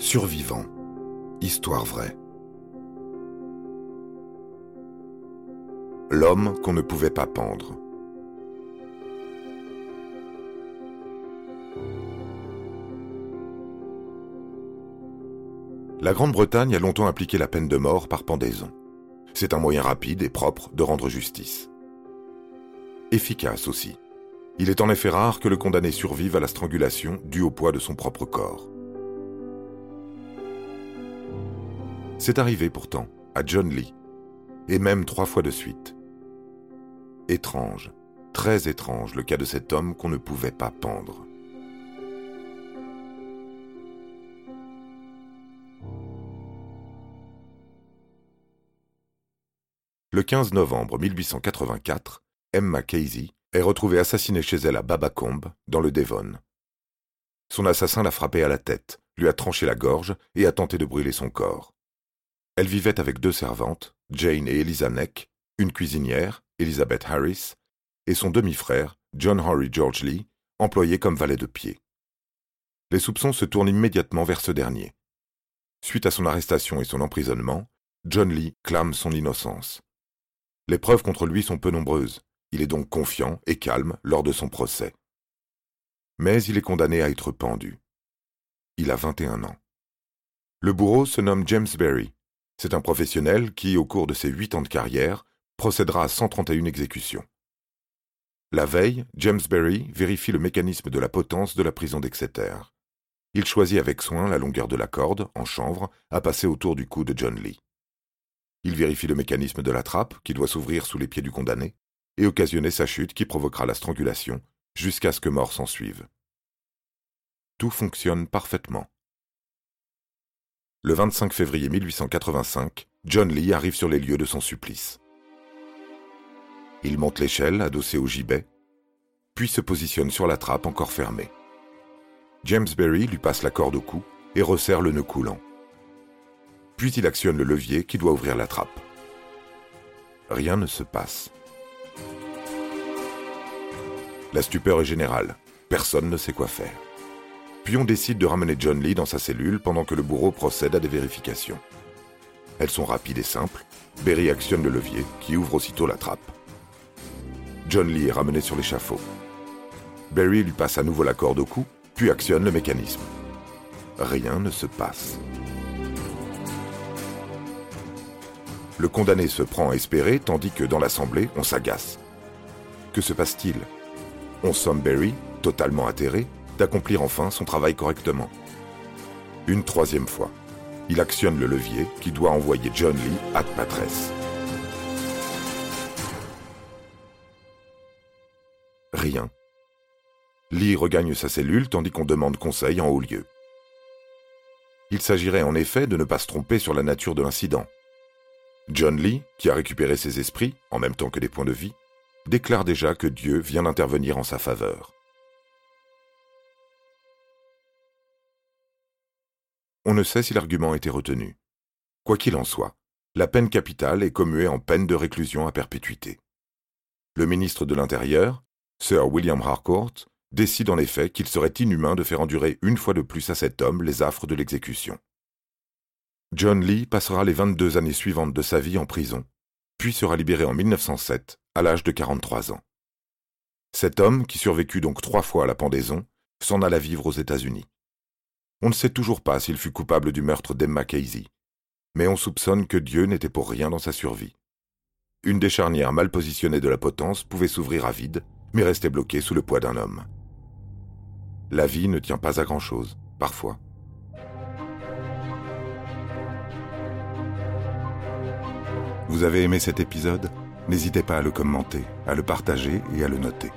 Survivant. Histoire vraie. L'homme qu'on ne pouvait pas pendre. La Grande-Bretagne a longtemps appliqué la peine de mort par pendaison. C'est un moyen rapide et propre de rendre justice. Efficace aussi. Il est en effet rare que le condamné survive à la strangulation due au poids de son propre corps. C'est arrivé pourtant à John Lee, et même trois fois de suite. Étrange, très étrange le cas de cet homme qu'on ne pouvait pas pendre. Le 15 novembre 1884, Emma Casey est retrouvée assassinée chez elle à Babacombe, dans le Devon. Son assassin l'a frappée à la tête, lui a tranché la gorge et a tenté de brûler son corps. Elle vivait avec deux servantes, Jane et Eliza Neck, une cuisinière, Elizabeth Harris, et son demi-frère, John Henry George Lee, employé comme valet de pied. Les soupçons se tournent immédiatement vers ce dernier. Suite à son arrestation et son emprisonnement, John Lee clame son innocence. Les preuves contre lui sont peu nombreuses, il est donc confiant et calme lors de son procès. Mais il est condamné à être pendu. Il a 21 ans. Le bourreau se nomme James Berry, c'est un professionnel qui, au cours de ses huit ans de carrière, procédera à 131 exécutions. La veille, James Berry vérifie le mécanisme de la potence de la prison d'Exeter. Il choisit avec soin la longueur de la corde, en chanvre, à passer autour du cou de John Lee. Il vérifie le mécanisme de la trappe, qui doit s'ouvrir sous les pieds du condamné, et occasionner sa chute qui provoquera la strangulation, jusqu'à ce que mort s'ensuive. Tout fonctionne parfaitement. Le 25 février 1885, John Lee arrive sur les lieux de son supplice. Il monte l'échelle adossée au gibet, puis se positionne sur la trappe encore fermée. James Berry lui passe la corde au cou et resserre le nœud coulant. Puis il actionne le levier qui doit ouvrir la trappe. Rien ne se passe. La stupeur est générale. Personne ne sait quoi faire. Puis on décide de ramener John Lee dans sa cellule pendant que le bourreau procède à des vérifications. Elles sont rapides et simples. Berry actionne le levier, qui ouvre aussitôt la trappe. John Lee est ramené sur l'échafaud. Berry lui passe à nouveau la corde au cou, puis actionne le mécanisme. Rien ne se passe. Le condamné se prend à espérer, tandis que dans l'assemblée, on s'agace. Que se passe-t-il? On somme Berry, totalement atterré, d'accomplir enfin son travail correctement. Une troisième fois, il actionne le levier qui doit envoyer John Lee à Patresse. Rien. Lee regagne sa cellule tandis qu'on demande conseil en haut lieu. Il s'agirait en effet de ne pas se tromper sur la nature de l'incident. John Lee, qui a récupéré ses esprits, en même temps que des points de vie, déclare déjà que Dieu vient d'intervenir en sa faveur. On ne sait si l'argument a été retenu. Quoi qu'il en soit, la peine capitale est commuée en peine de réclusion à perpétuité. Le ministre de l'Intérieur, Sir William Harcourt, décide en effet qu'il serait inhumain de faire endurer une fois de plus à cet homme les affres de l'exécution. John Lee passera les 22 années suivantes de sa vie en prison, puis sera libéré en 1907, à l'âge de 43 ans. Cet homme, qui survécut donc trois fois à la pendaison, s'en alla vivre aux États-Unis. On ne sait toujours pas s'il fut coupable du meurtre d'Emma Casey, mais on soupçonne que Dieu n'était pour rien dans sa survie. Une des charnières mal positionnées de la potence pouvait s'ouvrir à vide, mais rester bloquée sous le poids d'un homme. La vie ne tient pas à grand-chose, parfois. Vous avez aimé cet épisode? N'hésitez pas à le commenter, à le partager et à le noter.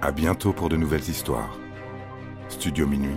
À bientôt pour de nouvelles histoires. Studio Minuit